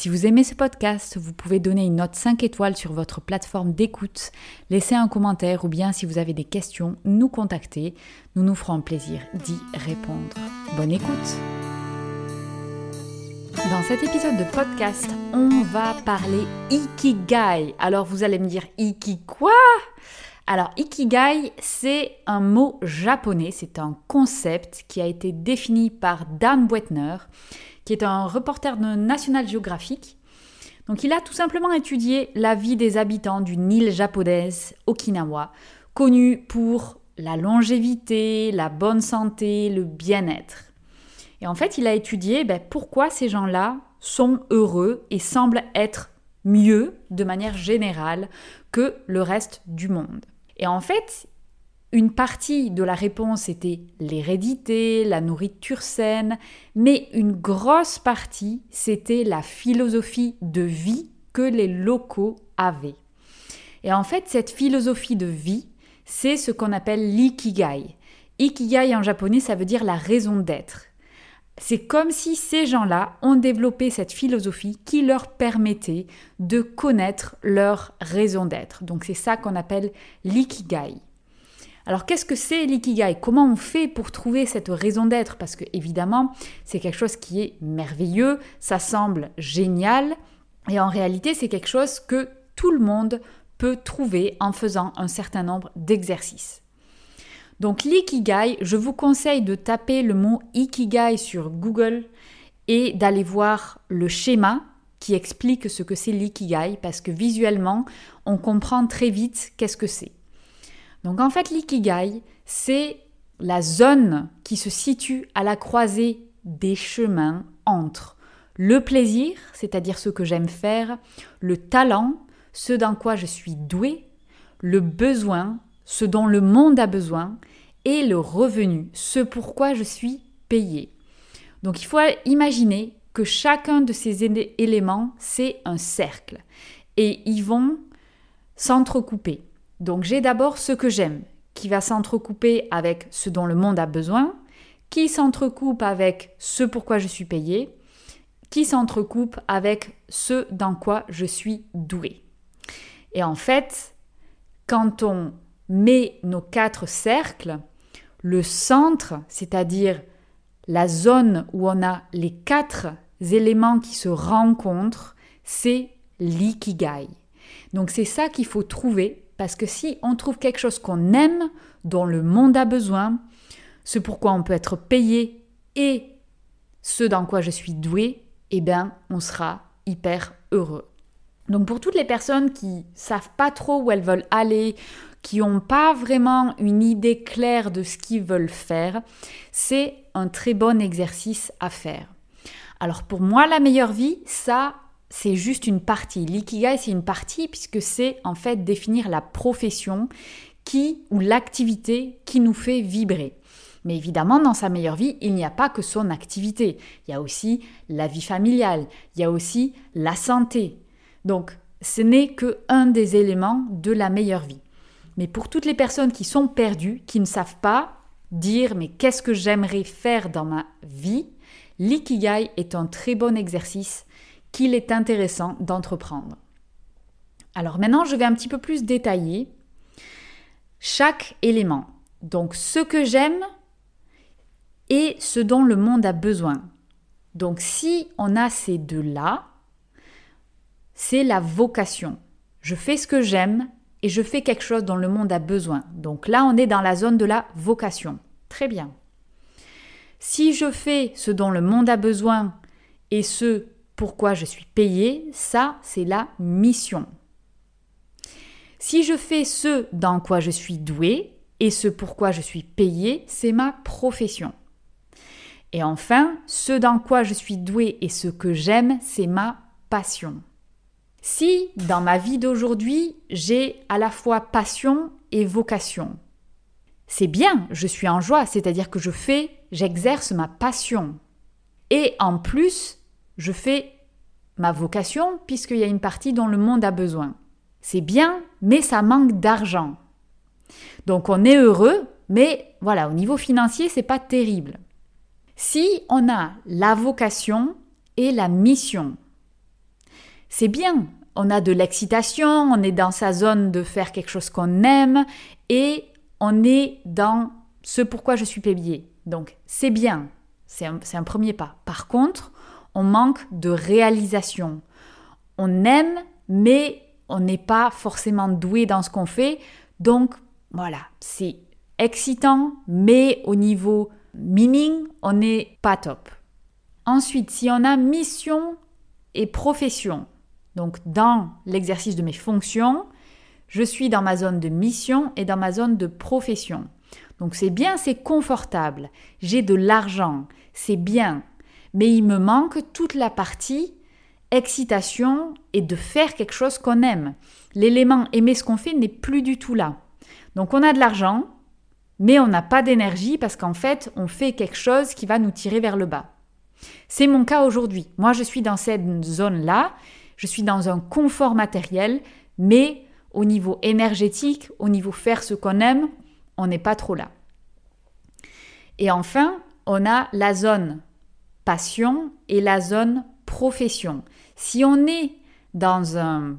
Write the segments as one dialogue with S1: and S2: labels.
S1: Si vous aimez ce podcast, vous pouvez donner une note 5 étoiles sur votre plateforme d'écoute, laisser un commentaire ou bien si vous avez des questions, nous contacter. Nous nous ferons plaisir d'y répondre. Bonne écoute Dans cet épisode de podcast, on va parler Ikigai. Alors vous allez me dire Iki quoi? Alors, Ikigai, c'est un mot japonais, c'est un concept qui a été défini par Dan Buettner qui est un reporter de National Geographic. Donc il a tout simplement étudié la vie des habitants d'une île japonaise, Okinawa, connue pour la longévité, la bonne santé, le bien-être. Et en fait, il a étudié ben, pourquoi ces gens-là sont heureux et semblent être mieux de manière générale que le reste du monde. Et en fait, une partie de la réponse était l'hérédité, la nourriture saine, mais une grosse partie, c'était la philosophie de vie que les locaux avaient. Et en fait, cette philosophie de vie, c'est ce qu'on appelle l'ikigai. Ikigai en japonais, ça veut dire la raison d'être. C'est comme si ces gens-là ont développé cette philosophie qui leur permettait de connaître leur raison d'être. Donc c'est ça qu'on appelle l'ikigai. Alors qu'est-ce que c'est l'ikigai? Comment on fait pour trouver cette raison d'être? Parce que évidemment, c'est quelque chose qui est merveilleux, ça semble génial, et en réalité, c'est quelque chose que tout le monde peut trouver en faisant un certain nombre d'exercices. Donc l'ikigai, je vous conseille de taper le mot ikigai sur Google et d'aller voir le schéma qui explique ce que c'est l'ikigai parce que visuellement, on comprend très vite qu'est-ce que c'est. Donc en fait, l'ikigai, c'est la zone qui se situe à la croisée des chemins entre le plaisir, c'est-à-dire ce que j'aime faire, le talent, ce dans quoi je suis doué, le besoin, ce dont le monde a besoin, et le revenu, ce pourquoi je suis payé. Donc il faut imaginer que chacun de ces éléments, c'est un cercle, et ils vont s'entrecouper. Donc j'ai d'abord ce que j'aime, qui va s'entrecouper avec ce dont le monde a besoin, qui s'entrecoupe avec ce pourquoi je suis payé, qui s'entrecoupe avec ce dans quoi je suis doué. Et en fait, quand on met nos quatre cercles, le centre, c'est-à-dire la zone où on a les quatre éléments qui se rencontrent, c'est l'ikigai. Donc c'est ça qu'il faut trouver parce que si on trouve quelque chose qu'on aime, dont le monde a besoin, ce pourquoi on peut être payé et ce dans quoi je suis doué, eh bien, on sera hyper heureux. Donc pour toutes les personnes qui savent pas trop où elles veulent aller, qui n'ont pas vraiment une idée claire de ce qu'ils veulent faire, c'est un très bon exercice à faire. Alors pour moi, la meilleure vie, ça, c'est juste une partie. L'ikigai, c'est une partie puisque c'est en fait définir la profession qui ou l'activité qui nous fait vibrer. Mais évidemment, dans sa meilleure vie, il n'y a pas que son activité. Il y a aussi la vie familiale, il y a aussi la santé. Donc, ce n'est que un des éléments de la meilleure vie. Mais pour toutes les personnes qui sont perdues, qui ne savent pas dire mais qu'est-ce que j'aimerais faire dans ma vie, l'ikigai est un très bon exercice qu'il est intéressant d'entreprendre. Alors maintenant, je vais un petit peu plus détailler chaque élément. Donc ce que j'aime et ce dont le monde a besoin. Donc si on a ces deux-là, c'est la vocation. Je fais ce que j'aime et je fais quelque chose dont le monde a besoin. Donc là, on est dans la zone de la vocation. Très bien. Si je fais ce dont le monde a besoin et ce pourquoi je suis payé, ça c'est la mission. Si je fais ce dans quoi je suis doué et ce pourquoi je suis payé, c'est ma profession. Et enfin, ce dans quoi je suis doué et ce que j'aime, c'est ma passion. Si dans ma vie d'aujourd'hui, j'ai à la fois passion et vocation. C'est bien, je suis en joie, c'est-à-dire que je fais, j'exerce ma passion. Et en plus, je fais ma vocation puisqu'il y a une partie dont le monde a besoin. C'est bien, mais ça manque d'argent. Donc on est heureux, mais voilà, au niveau financier, c'est pas terrible. Si on a la vocation et la mission, c'est bien. On a de l'excitation, on est dans sa zone de faire quelque chose qu'on aime et on est dans ce pourquoi je suis payé. Donc c'est bien, c'est un, un, premier pas. Par contre, on manque de réalisation. On aime, mais on n'est pas forcément doué dans ce qu'on fait. Donc voilà, c'est excitant, mais au niveau meaning, on n'est pas top. Ensuite, si on a mission et profession, donc dans l'exercice de mes fonctions, je suis dans ma zone de mission et dans ma zone de profession. Donc c'est bien, c'est confortable, j'ai de l'argent, c'est bien, mais il me manque toute la partie excitation et de faire quelque chose qu'on aime. L'élément aimer ce qu'on fait n'est plus du tout là. Donc on a de l'argent, mais on n'a pas d'énergie parce qu'en fait, on fait quelque chose qui va nous tirer vers le bas. C'est mon cas aujourd'hui. Moi, je suis dans cette zone-là, je suis dans un confort matériel, mais au niveau énergétique, au niveau faire ce qu'on aime, on n'est pas trop là. Et enfin, on a la zone passion et la zone profession. Si on est dans un,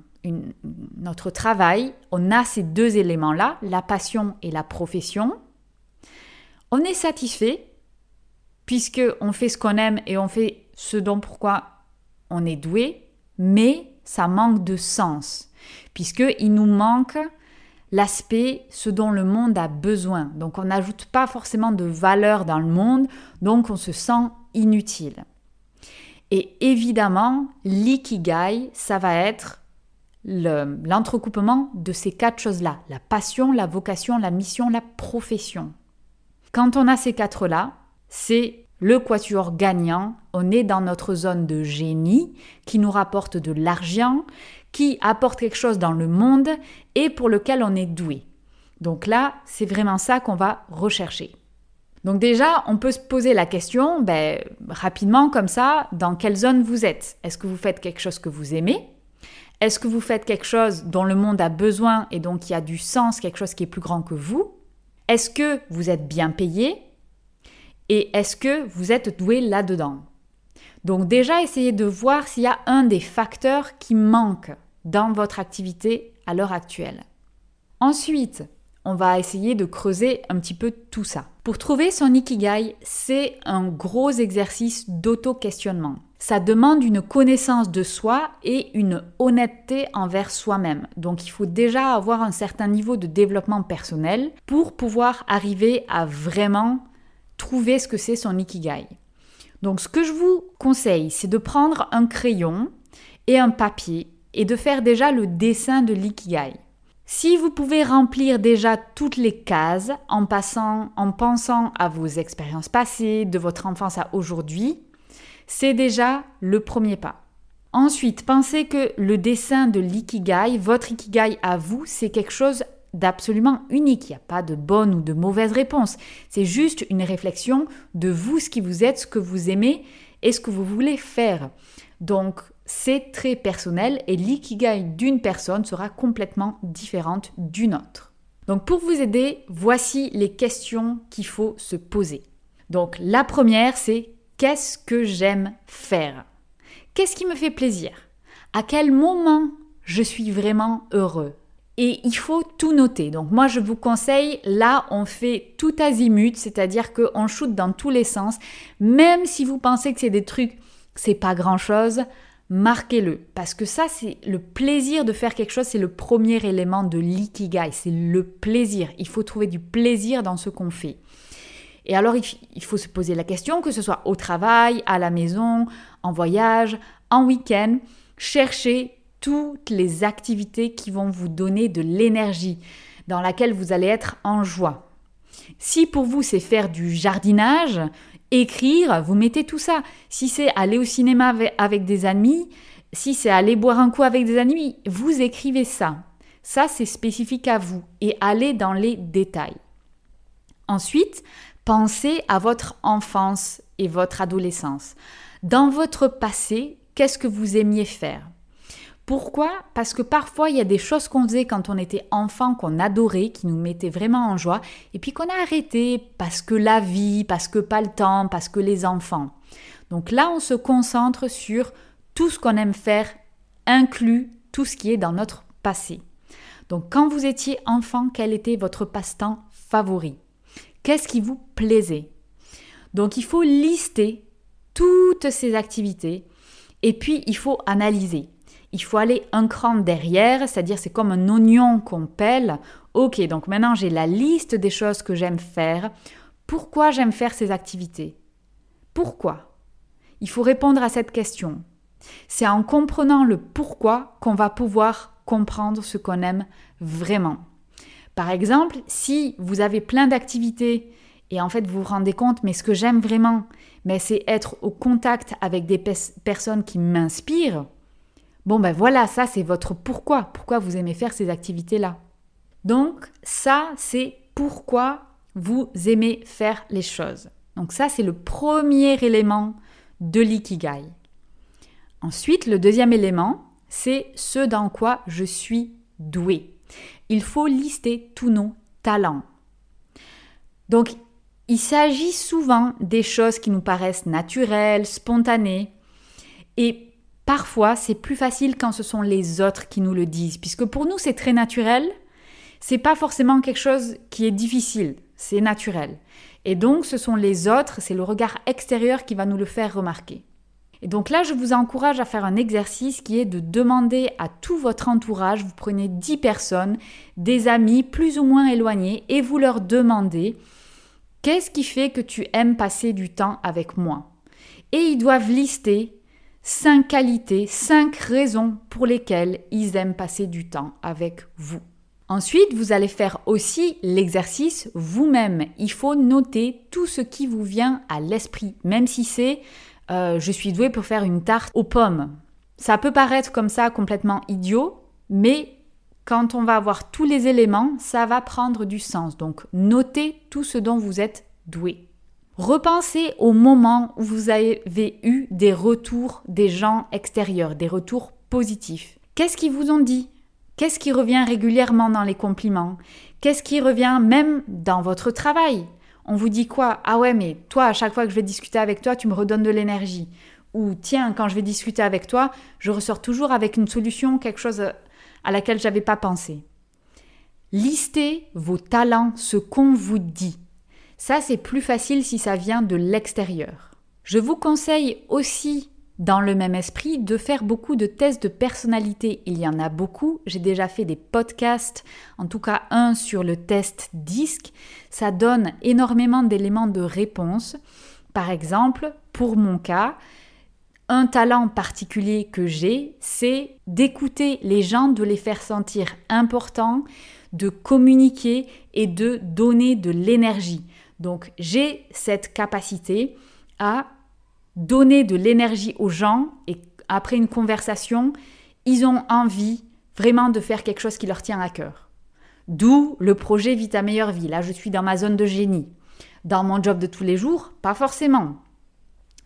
S1: notre travail, on a ces deux éléments-là, la passion et la profession, on est satisfait puisque on fait ce qu'on aime et on fait ce dont pourquoi on est doué, mais ça manque de sens puisque il nous manque l'aspect ce dont le monde a besoin. Donc on n'ajoute pas forcément de valeur dans le monde, donc on se sent inutile. Et évidemment, l'ikigai, ça va être l'entrecoupement de ces quatre choses-là, la passion, la vocation, la mission, la profession. Quand on a ces quatre-là, c'est le quatuor gagnant, on est dans notre zone de génie qui nous rapporte de l'argent, qui apporte quelque chose dans le monde et pour lequel on est doué. Donc là, c'est vraiment ça qu'on va rechercher. Donc déjà, on peut se poser la question, ben, rapidement comme ça, dans quelle zone vous êtes? Est-ce que vous faites quelque chose que vous aimez? Est-ce que vous faites quelque chose dont le monde a besoin et donc y a du sens, quelque chose qui est plus grand que vous? Est-ce que vous êtes bien payé? Et est-ce que vous êtes doué là-dedans? Donc déjà, essayez de voir s'il y a un des facteurs qui manque dans votre activité à l'heure actuelle. Ensuite, on va essayer de creuser un petit peu tout ça. Pour trouver son ikigai, c'est un gros exercice d'auto-questionnement. Ça demande une connaissance de soi et une honnêteté envers soi-même. Donc il faut déjà avoir un certain niveau de développement personnel pour pouvoir arriver à vraiment trouver ce que c'est son ikigai. Donc ce que je vous conseille, c'est de prendre un crayon et un papier et de faire déjà le dessin de l'ikigai. Si vous pouvez remplir déjà toutes les cases en en pensant à vos expériences passées, de votre enfance à aujourd'hui, c'est déjà le premier pas. Ensuite, pensez que le dessin de l'ikigai, votre ikigai à vous, c'est quelque chose d'absolument unique. Il n'y a pas de bonne ou de mauvaise réponse. C'est juste une réflexion de vous, ce qui vous êtes, ce que vous aimez et ce que vous voulez faire. Donc, c'est très personnel et l'ikigai d'une personne sera complètement différente d'une autre. Donc pour vous aider, voici les questions qu'il faut se poser. Donc la première, c'est qu'est-ce que j'aime faire? Qu'est-ce qui me fait plaisir? À quel moment je suis vraiment heureux? Et il faut tout noter. Donc moi je vous conseille, là on fait tout azimut, c'est-à-dire qu'on shoot dans tous les sens, même si vous pensez que c'est des trucs, c'est pas grand-chose, marquez-le. Parce que ça, c'est le plaisir de faire quelque chose, c'est le premier élément de l'ikigai, c'est le plaisir. Il faut trouver du plaisir dans ce qu'on fait. Et alors, il faut se poser la question, que ce soit au travail, à la maison, en voyage, en week-end, cherchez toutes les activités qui vont vous donner de l'énergie, dans laquelle vous allez être en joie. Si pour vous c'est faire du jardinage, écrire, vous mettez tout ça. Si c'est aller au cinéma avec des amis, si c'est aller boire un coup avec des amis, vous écrivez ça. Ça, c'est spécifique à vous et allez dans les détails. Ensuite, pensez à votre enfance et votre adolescence. Dans votre passé, qu'est-ce que vous aimiez faire? Pourquoi? Parce que parfois il y a des choses qu'on faisait quand on était enfant, qu'on adorait, qui nous mettaient vraiment en joie, et puis qu'on a arrêté parce que la vie, parce que pas le temps, parce que les enfants. Donc là, on se concentre sur tout ce qu'on aime faire, inclus tout ce qui est dans notre passé. Donc quand vous étiez enfant, quel était votre passe-temps favori? Qu'est-ce qui vous plaisait? Donc il faut lister toutes ces activités et puis il faut analyser. Il faut aller un cran derrière, c'est-à-dire c'est comme un oignon qu'on pèle. Ok, donc maintenant j'ai la liste des choses que j'aime faire. Pourquoi j'aime faire ces activités? Pourquoi? Il faut répondre à cette question. C'est en comprenant le pourquoi qu'on va pouvoir comprendre ce qu'on aime vraiment. Par exemple, si vous avez plein d'activités et en fait vous vous rendez compte, mais ce que j'aime vraiment, mais c'est être au contact avec des personnes qui m'inspirent, bon ben voilà, ça c'est votre pourquoi, pourquoi vous aimez faire ces activités-là. Donc ça c'est pourquoi vous aimez faire les choses. Donc ça c'est le premier élément de l'ikigai. Ensuite, le deuxième élément, c'est ce dans quoi je suis doué. Il faut lister tous nos talents. Donc, il s'agit souvent des choses qui nous paraissent naturelles, spontanées, et parfois c'est plus facile quand ce sont les autres qui nous le disent, puisque pour nous c'est très naturel, c'est pas forcément quelque chose qui est difficile, c'est naturel. Et donc ce sont les autres, c'est le regard extérieur qui va nous le faire remarquer. Et donc là, je vous encourage à faire un exercice qui est de demander à tout votre entourage, vous prenez 10 personnes, des amis plus ou moins éloignés, et vous leur demandez qu'est-ce qui fait que tu aimes passer du temps avec moi? Et ils doivent lister 5 qualités, 5 raisons pour lesquelles ils aiment passer du temps avec vous. Ensuite, vous allez faire aussi l'exercice vous-même. Il faut noter tout ce qui vous vient à l'esprit, même si c'est euh, je suis douée pour faire une tarte aux pommes. Ça peut paraître comme ça complètement idiot, mais quand on va avoir tous les éléments, ça va prendre du sens. Donc notez tout ce dont vous êtes doué. Repensez au moment où vous avez eu des retours des gens extérieurs, des retours positifs. Qu'est-ce qu'ils vous ont dit? Qu'est-ce qui revient régulièrement dans les compliments? Qu'est-ce qui revient même dans votre travail? On vous dit quoi? Ah ouais, mais toi, à chaque fois que je vais discuter avec toi, tu me redonnes de l'énergie. Ou tiens, quand je vais discuter avec toi, je ressors toujours avec une solution, quelque chose à laquelle j'avais pas pensé. Listez vos talents, ce qu'on vous dit. Ça, c'est plus facile si ça vient de l'extérieur. Je vous conseille aussi dans le même esprit, de faire beaucoup de tests de personnalité. Il y en a beaucoup. J'ai déjà fait des podcasts, en tout cas un sur le test DISC. Ça donne énormément d'éléments de réponse. Par exemple, pour mon cas, un talent particulier que j'ai, c'est d'écouter les gens, de les faire sentir importants, de communiquer et de donner de l'énergie. Donc j'ai cette capacité à donner de l'énergie aux gens et après une conversation, ils ont envie vraiment de faire quelque chose qui leur tient à cœur. D'où le projet Vite ta meilleure vie. Là, je suis dans ma zone de génie. Dans mon job de tous les jours, pas forcément.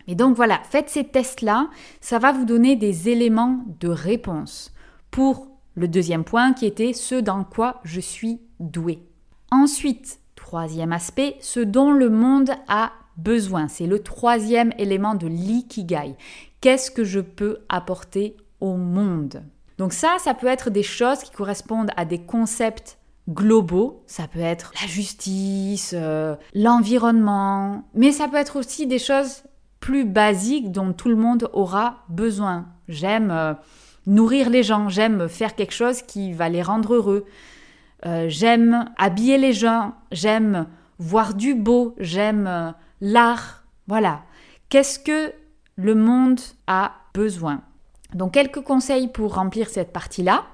S1: Et donc voilà, faites ces tests-là, ça va vous donner des éléments de réponse pour le deuxième point qui était ce dans quoi je suis doué. Ensuite, troisième aspect, ce dont le monde a besoin. C'est le troisième élément de l'ikigai. Qu'est-ce que je peux apporter au monde? Donc ça, ça peut être des choses qui correspondent à des concepts globaux. Ça peut être la justice, euh, l'environnement, mais ça peut être aussi des choses plus basiques dont tout le monde aura besoin. J'aime euh, nourrir les gens, j'aime faire quelque chose qui va les rendre heureux. Euh, j'aime habiller les gens, j'aime voir du beau, j'aime l'art, voilà. Qu'est-ce que le monde a besoin? Donc quelques conseils pour remplir cette partie-là.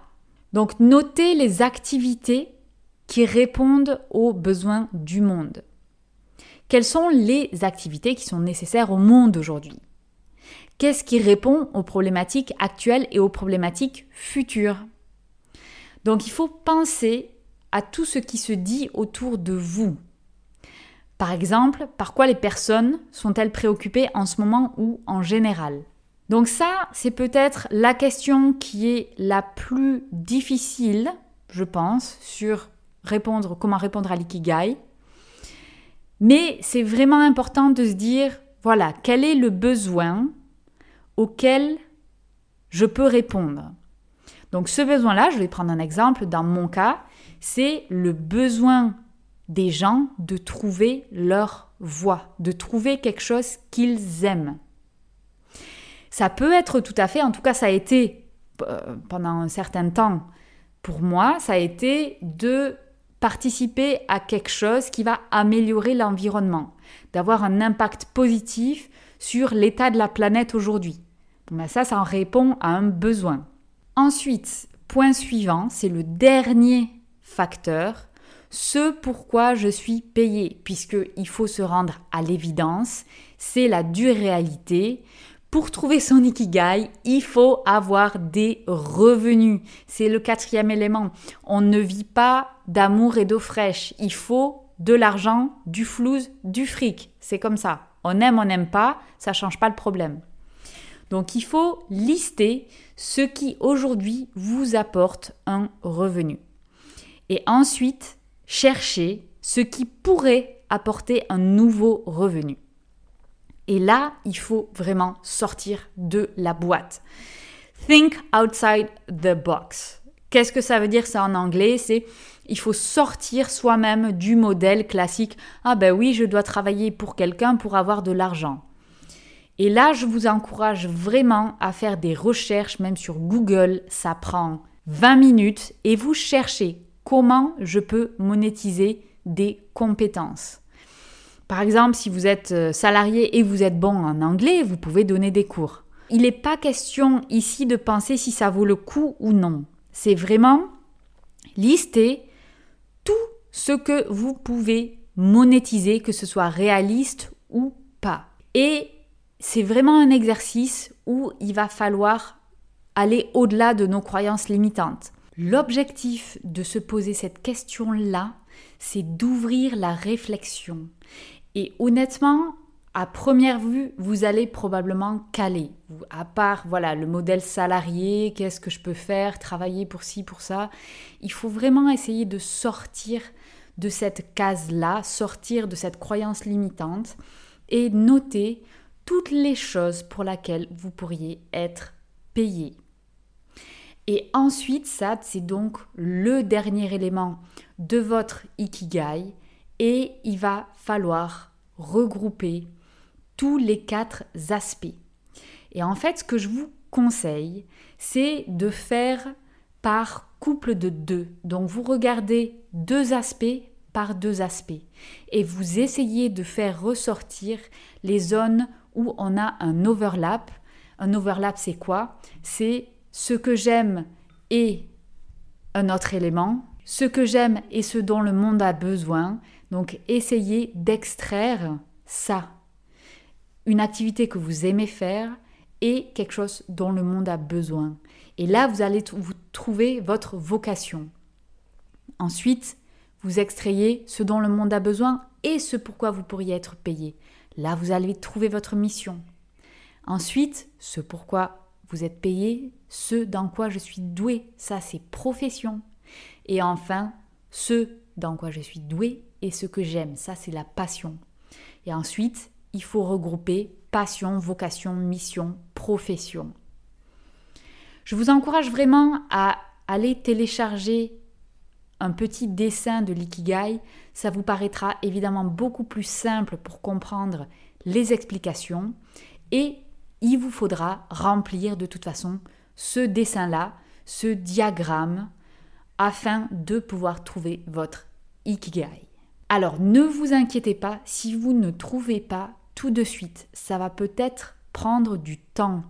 S1: Donc notez les activités qui répondent aux besoins du monde. Quelles sont les activités qui sont nécessaires au monde aujourd'hui? Qu'est-ce qui répond aux problématiques actuelles et aux problématiques futures? Donc il faut penser à tout ce qui se dit autour de vous. Par exemple, par quoi les personnes sont-elles préoccupées en ce moment ou en général? Donc ça, c'est peut-être la question qui est la plus difficile, je pense, sur répondre comment répondre à l'ikigai. Mais c'est vraiment important de se dire voilà, quel est le besoin auquel je peux répondre? Donc ce besoin-là, je vais prendre un exemple dans mon cas, c'est le besoin des gens de trouver leur voie, de trouver quelque chose qu'ils aiment. Ça peut être tout à fait, en tout cas ça a été euh, pendant un certain temps pour moi, ça a été de participer à quelque chose qui va améliorer l'environnement, d'avoir un impact positif sur l'état de la planète aujourd'hui. Ben ça, ça en répond à un besoin. Ensuite, point suivant, c'est le dernier facteur, ce pourquoi je suis payé, puisqu'il faut se rendre à l'évidence, c'est la dure réalité. Pour trouver son ikigai, il faut avoir des revenus. C'est le quatrième élément. On ne vit pas d'amour et d'eau fraîche. Il faut de l'argent, du flouze, du fric. C'est comme ça. On aime, on n'aime pas, ça change pas le problème. Donc il faut lister ce qui aujourd'hui vous apporte un revenu. Et ensuite, chercher ce qui pourrait apporter un nouveau revenu. Et là, il faut vraiment sortir de la boîte. Think outside the box. Qu'est-ce que ça veut dire ça en anglais? C'est il faut sortir soi-même du modèle classique. Ah ben oui, je dois travailler pour quelqu'un pour avoir de l'argent. Et là, je vous encourage vraiment à faire des recherches, même sur Google. Ça prend 20 minutes et vous cherchez comment je peux monétiser des compétences. Par exemple, si vous êtes euh, salarié et vous êtes bon en anglais, vous pouvez donner des cours. Il n'est pas question ici de penser si ça vaut le coup ou non. C'est vraiment lister tout ce que vous pouvez monétiser, que ce soit réaliste ou pas. Et c'est vraiment un exercice où il va falloir aller au-delà de nos croyances limitantes. L'objectif de se poser cette question-là, c'est d'ouvrir la réflexion. Et honnêtement, à première vue, vous allez probablement caler. À part, voilà, le modèle salarié, qu'est-ce que je peux faire, travailler pour ci, pour ça. Il faut vraiment essayer de sortir de cette case-là, sortir de cette croyance limitante et noter toutes les choses pour lesquelles vous pourriez être payé. Et ensuite, ça, c'est donc le dernier élément de votre ikigai et il va falloir regrouper tous les quatre aspects. Et en fait, ce que je vous conseille, c'est de faire par couple de deux. Donc vous regardez deux aspects par deux aspects et vous essayez de faire ressortir les zones où on a un overlap. Un overlap, c'est quoi? C'est ce que j'aime est un autre élément. Ce que j'aime et ce dont le monde a besoin. Donc essayez d'extraire ça. Une activité que vous aimez faire et quelque chose dont le monde a besoin. Et là, vous allez vous trouver votre vocation. Ensuite, vous extrayez ce dont le monde a besoin et ce pourquoi vous pourriez être payé. Là, vous allez trouver votre mission. Ensuite, ce pourquoi vous êtes payé ce dans quoi je suis doué, ça c'est profession. Et enfin, ce dans quoi je suis doué et ce que j'aime, ça c'est la passion. Et ensuite, il faut regrouper passion, vocation, mission, profession. Je vous encourage vraiment à aller télécharger un petit dessin de l'ikigai. Ça vous paraîtra évidemment beaucoup plus simple pour comprendre les explications et il vous faudra remplir de toute façon ce dessin-là, ce diagramme, afin de pouvoir trouver votre Ikigai. Alors ne vous inquiétez pas si vous ne trouvez pas tout de suite. Ça va peut-être prendre du temps.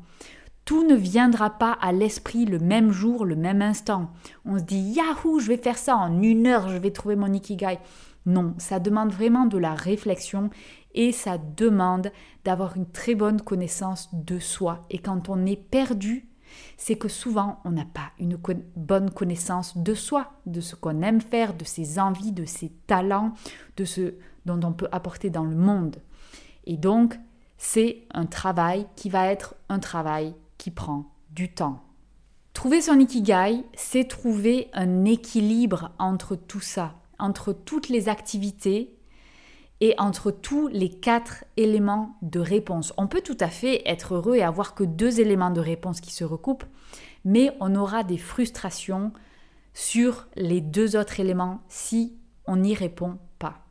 S1: Tout ne viendra pas à l'esprit le même jour, le même instant. On se dit Yahoo, je vais faire ça en une heure, je vais trouver mon Ikigai. Non, ça demande vraiment de la réflexion et ça demande d'avoir une très bonne connaissance de soi. Et quand on est perdu, c'est que souvent on n'a pas une bonne connaissance de soi, de ce qu'on aime faire, de ses envies, de ses talents, de ce dont on peut apporter dans le monde. Et donc, c'est un travail qui va être un travail qui prend du temps. Trouver son ikigai, c'est trouver un équilibre entre tout ça, entre toutes les activités et entre tous les quatre éléments de réponse. On peut tout à fait être heureux et avoir que deux éléments de réponse qui se recoupent, mais on aura des frustrations sur les deux autres éléments si on n'y répond pas.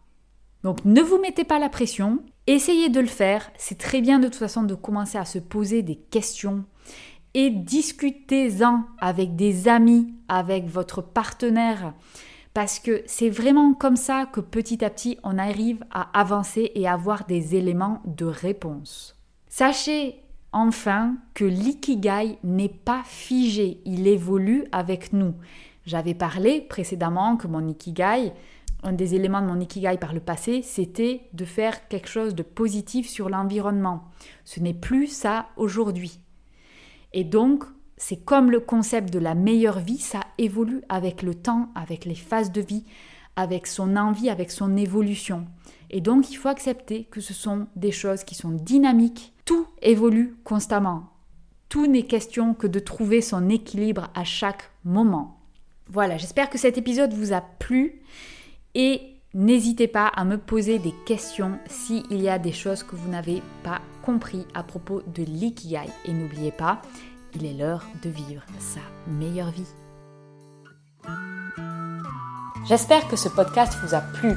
S1: Donc ne vous mettez pas la pression, essayez de le faire. C'est très bien de toute façon de commencer à se poser des questions et discutez-en avec des amis, avec votre partenaire, parce que c'est vraiment comme ça que petit à petit on arrive à avancer et avoir des éléments de réponse. Sachez enfin que l'ikigai n'est pas figé, il évolue avec nous. J'avais parlé précédemment que mon ikigai, un des éléments de mon ikigai par le passé, c'était de faire quelque chose de positif sur l'environnement. Ce n'est plus ça aujourd'hui. Et donc, c'est comme le concept de la meilleure vie, ça évolue avec le temps, avec les phases de vie, avec son envie, avec son évolution. Et donc, il faut accepter que ce sont des choses qui sont dynamiques. Tout évolue constamment. Tout n'est question que de trouver son équilibre à chaque moment. Voilà, j'espère que cet épisode vous a plu et n'hésitez pas à me poser des questions s'il y a des choses que vous n'avez pas compris à propos de l'ikigai. Et n'oubliez pas, il est l'heure de vivre sa meilleure vie. J'espère que ce podcast vous a plu.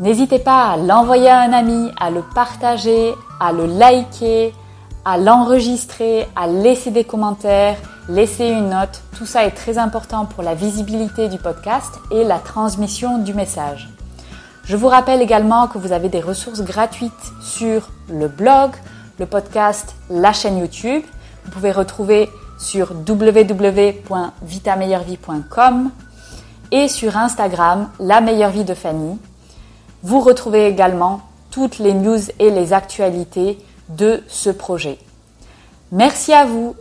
S1: N'hésitez pas à l'envoyer à un ami, à le partager, à le liker, à l'enregistrer, à laisser des commentaires, laisser une note. Tout ça est très important pour la visibilité du podcast et la transmission du message. Je vous rappelle également que vous avez des ressources gratuites sur le blog, le podcast, la chaîne YouTube vous pouvez retrouver sur www.vitameilleurvie.com et sur Instagram, la meilleure vie de Fanny. Vous retrouvez également toutes les news et les actualités de ce projet. Merci à vous